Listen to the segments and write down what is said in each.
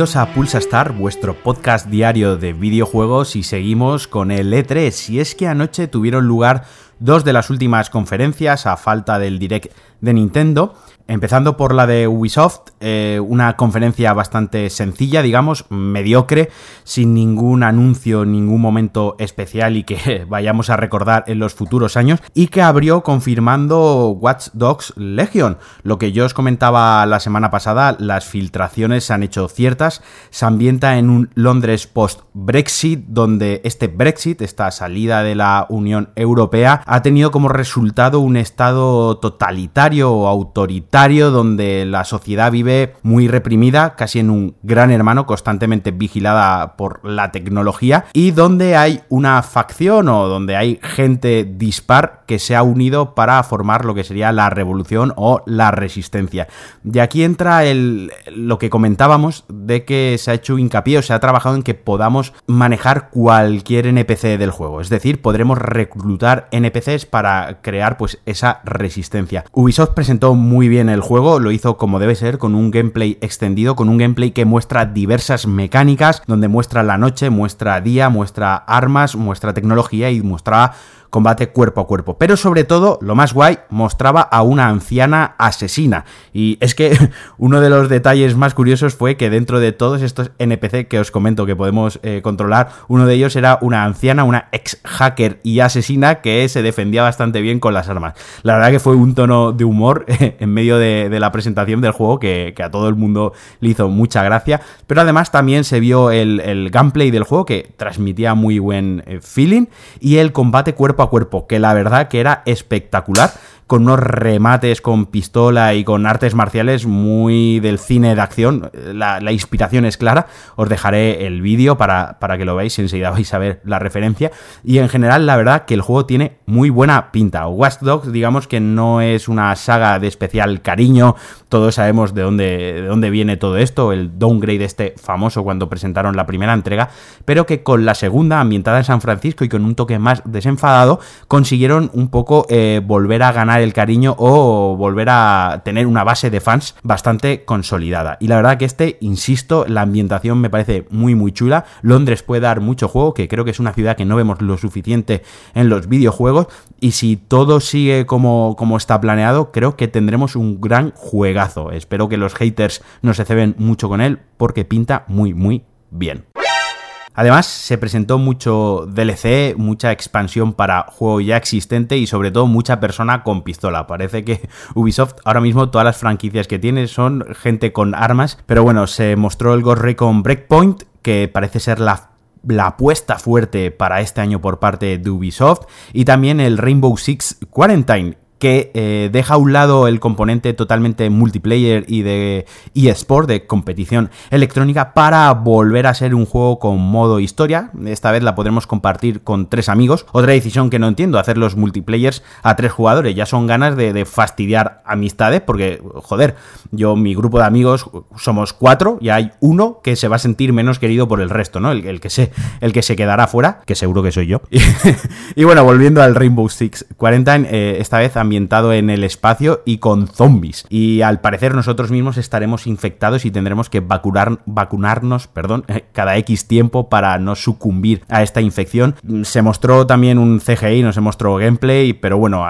Bienvenidos a Pulsa Star, vuestro podcast diario de videojuegos y seguimos con el E3. Y es que anoche tuvieron lugar dos de las últimas conferencias a falta del direct de Nintendo. Empezando por la de Ubisoft, eh, una conferencia bastante sencilla, digamos, mediocre, sin ningún anuncio, ningún momento especial y que vayamos a recordar en los futuros años, y que abrió confirmando Watch Dogs Legion. Lo que yo os comentaba la semana pasada, las filtraciones se han hecho ciertas, se ambienta en un Londres post-Brexit, donde este Brexit, esta salida de la Unión Europea, ha tenido como resultado un estado totalitario o autoritario donde la sociedad vive muy reprimida, casi en un gran hermano, constantemente vigilada por la tecnología, y donde hay una facción o donde hay gente dispar que se ha unido para formar lo que sería la revolución o la resistencia. Y aquí entra el, lo que comentábamos de que se ha hecho hincapié o se ha trabajado en que podamos manejar cualquier NPC del juego, es decir, podremos reclutar NPCs para crear pues esa resistencia. Ubisoft presentó muy bien el juego, lo hizo como debe ser, con un gameplay extendido, con un gameplay que muestra diversas mecánicas, donde muestra la noche, muestra día, muestra armas, muestra tecnología y muestra combate cuerpo a cuerpo. Pero sobre todo, lo más guay, mostraba a una anciana asesina. Y es que uno de los detalles más curiosos fue que dentro de todos estos NPC que os comento que podemos eh, controlar, uno de ellos era una anciana, una ex hacker y asesina que se defendía bastante bien con las armas. La verdad que fue un tono de humor en medio de, la presentación del juego que, a todo el mundo le hizo mucha gracia. Pero además también se vio el, gameplay del juego que transmitía muy buen eh, feeling y el combate cuerpo a cuerpo, que la verdad que era espectacular con unos remates con pistola y con artes marciales muy del cine de acción. La, inspiración es clara. Os dejaré el vídeo para, para, que lo veáis y enseguida vais a ver la referencia. Y en general, la verdad que el juego tiene muy buena pinta. Watch Dogs, digamos que no es una saga de especial cariño. Todos sabemos de dónde, de dónde viene todo esto, el downgrade este famoso cuando presentaron la primera entrega, pero que con la segunda, ambientada en San Francisco y con un toque más desenfadado, consiguieron un poco eh, volver a ganar el cariño o volver a tener una base de fans bastante consolidada. Y la verdad que este, insisto, la ambientación me parece muy muy chula. Londres puede dar mucho juego, que creo que es una ciudad que no vemos lo suficiente en los videojuegos. Y si todo sigue como, como está planeado, creo que tendremos un gran juegazo. Espero que los haters no se ceben mucho con él porque pinta muy muy bien. Además, se presentó mucho DLC, mucha expansión para juego ya existente y sobre todo mucha persona con pistola. Parece que Ubisoft ahora mismo todas las franquicias que tiene son gente con armas, pero bueno, se mostró el Ghost Recon Breakpoint, que parece ser la la apuesta fuerte para este año por parte de Ubisoft y también el Rainbow Six Quarantine que eh, deja a un lado el componente totalmente multiplayer y de eSport, de competición electrónica, para volver a ser un juego con modo historia. Esta vez la podremos compartir con tres amigos. Otra decisión que no entiendo, hacer los multiplayers a tres jugadores. Ya son ganas de, fastidiar amistades, porque, joder, yo, mi grupo de amigos somos cuatro y hay uno que se va a sentir menos querido por el resto, ¿no? El, que, se, el que se quedará fuera, que seguro que soy yo. y, bueno, volviendo al Rainbow Six 40, eh, esta vez a ambientado en el espacio y con zombies. Y al parecer nosotros mismos estaremos infectados y tendremos que vacunar, vacunarnos perdón, cada X tiempo para no sucumbir a esta infección. Se mostró también un CGI, no se mostró gameplay, pero bueno,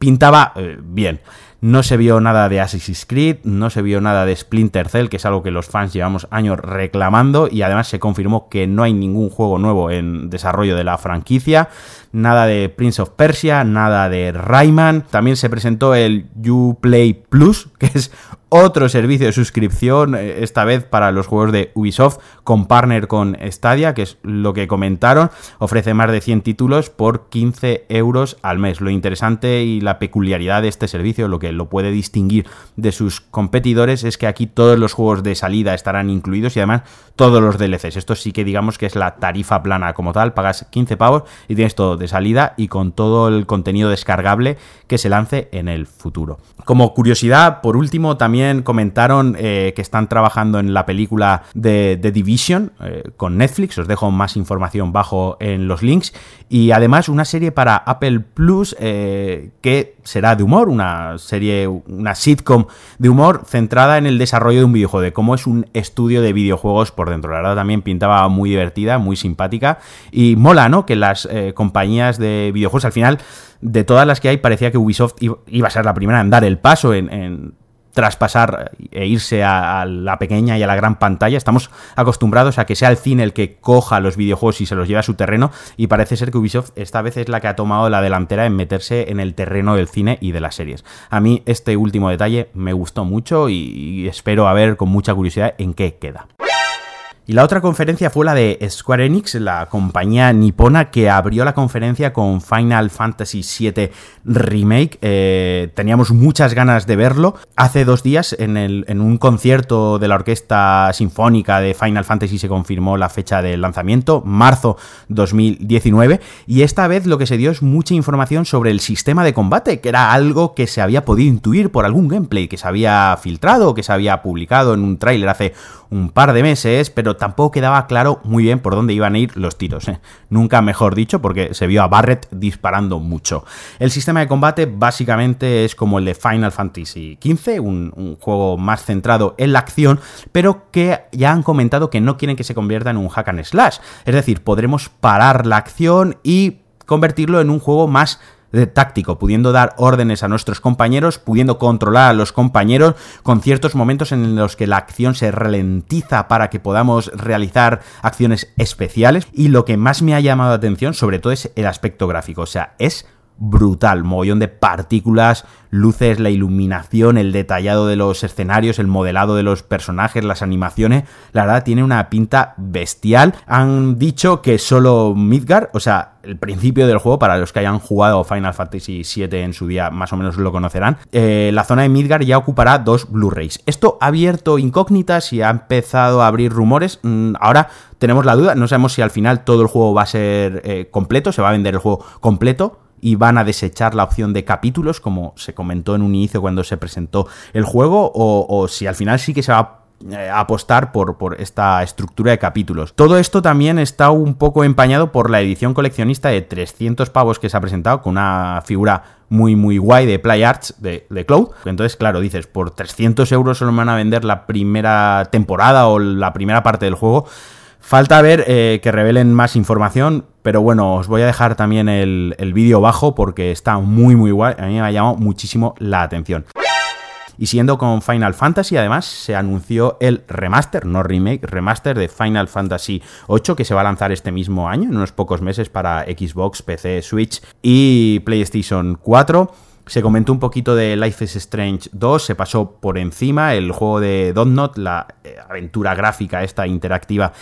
pintaba eh, bien. No se vio nada de Assassin's Creed, no se vio nada de Splinter Cell, que es algo que los fans llevamos años reclamando, y además se confirmó que no hay ningún juego nuevo en desarrollo de la franquicia, nada de Prince of Persia, nada de Rayman, también se presentó el Uplay Plus, que es otro servicio de suscripción, eh, esta vez para los juegos de Ubisoft, con partner con Stadia, que es lo que comentaron. Ofrece más de 100 títulos por 15 euros al mes. Lo interesante y la peculiaridad de este servicio, lo que lo puede distinguir de sus competidores, es que aquí todos los juegos de salida estarán incluidos y además todos los DLCs. Esto sí que digamos que es la tarifa plana como tal. Pagas 15 pavos y tienes todo de salida y con todo el contenido descargable que se lance en el futuro. Como curiosidad, por último, también comentaron eh, que están trabajando en la película de Division eh, con Netflix. Os dejo más información bajo en los links. Y además una serie para Apple Plus que será de humor, una serie, una sitcom de humor centrada en el desarrollo de un videojuego, de cómo es un estudio de videojuegos por dentro. La verdad también pintaba muy divertida, muy simpática y mola, ¿no? Que las compañías de videojuegos al final de todas las que hay, parecía que Ubisoft iba a ser la primera en dar el paso, en, traspasar e irse a, la pequeña y a la gran pantalla. Estamos acostumbrados a que sea el cine el que coja los videojuegos y se los lleve a su terreno y parece ser que Ubisoft esta vez es la que ha tomado la delantera en meterse en el terreno del cine y de las series. A mí este último detalle me gustó mucho y espero a ver con mucha curiosidad en qué queda. Y la otra conferencia fue la de Square Enix, la compañía nipona que abrió la conferencia con Final Fantasy VII Remake. Eh, teníamos muchas ganas de verlo. Hace dos días, en, en un concierto de la Orquesta Sinfónica de Final Fantasy, se confirmó la fecha del lanzamiento, marzo 2019. Y esta vez lo que se dio es mucha información sobre el sistema de combate, que era algo que se había podido intuir por algún gameplay que se había filtrado, que se había publicado en un tráiler hace un par de meses, pero tampoco quedaba claro muy bien por dónde iban a ir los tiros. ¿eh? Nunca mejor dicho, porque se vio a Barrett disparando mucho. El sistema de combate básicamente es como el de Final Fantasy XV, un, un juego más centrado en la acción, pero que ya han comentado que no quieren que se convierta en un hack and slash. Es decir, podremos parar la acción y convertirlo en un juego más de táctico, pudiendo dar órdenes a nuestros compañeros, pudiendo controlar a los compañeros con ciertos momentos en los que la acción se ralentiza para que podamos realizar acciones especiales. Y lo que más me ha llamado la atención, sobre todo, es el aspecto gráfico. O sea, es brutal, mogollón de partículas, luces, la iluminación, el detallado de los escenarios, el modelado de los personajes, las animaciones, la verdad tiene una pinta bestial. Han dicho que solo Midgar, o sea, el principio del juego, para los que hayan jugado Final Fantasy VII en su día, más o menos lo conocerán, eh, la zona de Midgar ya ocupará dos Blu-rays. Esto ha abierto incógnitas y ha empezado a abrir rumores. Mm, ahora tenemos la duda, no sabemos si al final todo el juego va a ser eh, completo, se va a vender el juego completo y van a desechar la opción de capítulos, como se comentó en un inicio cuando se presentó el juego, o, si al final sí que se va a eh, apostar por, por, esta estructura de capítulos. Todo esto también está un poco empañado por la edición coleccionista de 300 pavos que se ha presentado con una figura muy muy guay de Play Arts de, de Cloud. Entonces, claro, dices, por 300 euros solo me van a vender la primera temporada o la primera parte del juego. Falta ver eh, que revelen más información, pero bueno, os voy a dejar también el, vídeo bajo porque está muy muy guay, a mí me ha llamado muchísimo la atención. Y siendo con Final Fantasy, además, se anunció el remaster, no remake, remaster de Final Fantasy VIII que se va a lanzar este mismo año, en unos pocos meses, para Xbox, PC, Switch y PlayStation 4. Se comentó un poquito de Life is Strange 2, se pasó por encima el juego de Not, la eh, aventura gráfica esta interactiva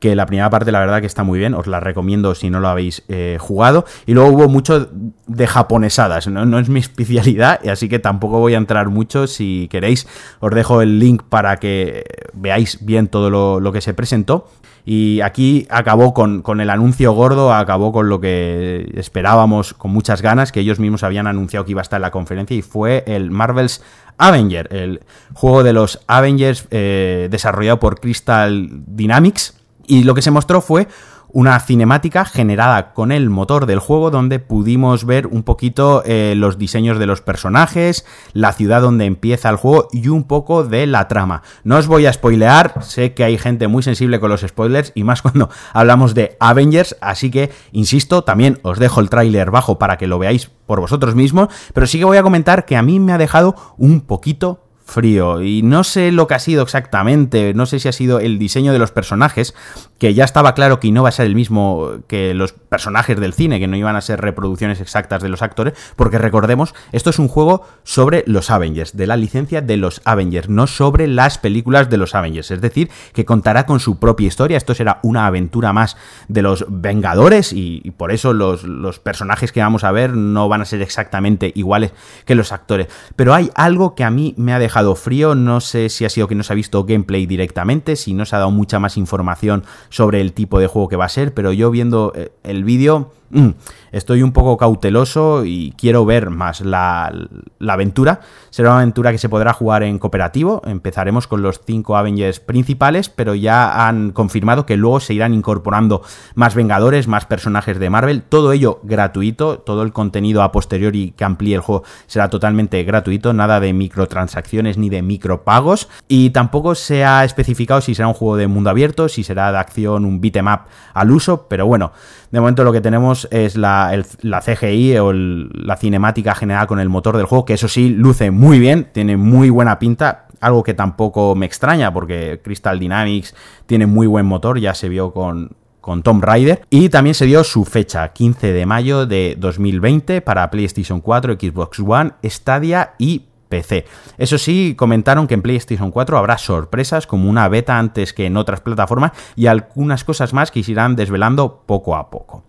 que la primera parte la verdad que está muy bien, os la recomiendo si no lo habéis eh, jugado. Y luego hubo mucho de japonesadas, ¿no? es mi especialidad, así que tampoco voy a entrar mucho. Si queréis, os dejo el link para que veáis bien todo lo, que se presentó. Y aquí acabó con, con, el anuncio gordo, acabó con lo que esperábamos con muchas ganas, que ellos mismos habían anunciado que iba a estar en la conferencia, y fue el Marvel's Avenger, el juego de los Avengers eh, desarrollado por Crystal Dynamics y lo que se mostró fue una cinemática generada con el motor del juego donde pudimos ver un poquito eh, los diseños de los personajes, la ciudad donde empieza el juego y un poco de la trama. No os voy a spoilear, sé que hay gente muy sensible con los spoilers y más cuando hablamos de Avengers, así que insisto, también os dejo el tráiler bajo para que lo veáis por vosotros mismos, pero sí que voy a comentar que a mí me ha dejado un poquito frío. Y no sé lo que ha sido exactamente, no sé si ha sido el diseño de los personajes, que ya estaba claro que no va a ser el mismo que los personajes del cine, que no iban a ser reproducciones exactas de los actores, porque recordemos, esto es un juego sobre los Avengers, de la licencia de los Avengers, no sobre las películas de los Avengers. Es decir, que contará con su propia historia, esto será una aventura más de los Vengadores y, por eso los, los personajes que vamos a ver no van a ser exactamente iguales que los actores. Pero hay algo que a mí me ha dejado frío, no sé si ha sido que no se ha visto gameplay directamente, si no se ha dado mucha más información sobre el tipo de juego que va a ser, pero yo viendo eh, el vídeo estoy un poco cauteloso y quiero ver más la, aventura. Será una aventura que se podrá jugar en cooperativo. Empezaremos con los cinco Avengers principales, pero ya han confirmado que luego se irán incorporando más Vengadores, más personajes de Marvel. Todo ello gratuito. Todo el contenido a posteriori que amplíe el juego será totalmente gratuito. Nada de microtransacciones ni de micropagos. Y tampoco se ha especificado si será un juego de mundo abierto, si será de acción, un beat'em up al uso. Pero bueno, de momento lo que tenemos es la CGI o la cinemática general con el motor del juego, que eso sí luce muy bien, tiene muy buena pinta, algo que tampoco me extraña porque Crystal Dynamics tiene muy buen motor, ya se vio con, con Tomb Raider. Y también se dio su fecha, 15 de mayo de 2020, para PlayStation 4, Xbox One, Stadia y PC. Eso sí, comentaron que en PlayStation 4 habrá sorpresas como una beta antes que en otras plataformas y algunas cosas más que se irán desvelando poco a poco.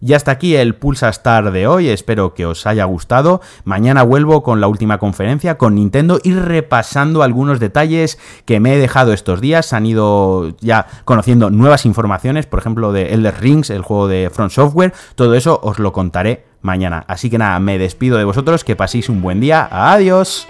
Y hasta aquí el Pulsa Star de hoy, espero que os haya gustado. Mañana vuelvo con la última conferencia con Nintendo y repasando algunos detalles que me he dejado estos días. Han ido ya conociendo nuevas informaciones, por ejemplo de Elder Rings, el juego de Front Software. Todo eso os lo contaré mañana. Así que nada, me despido de vosotros, que paséis un buen día. Adiós.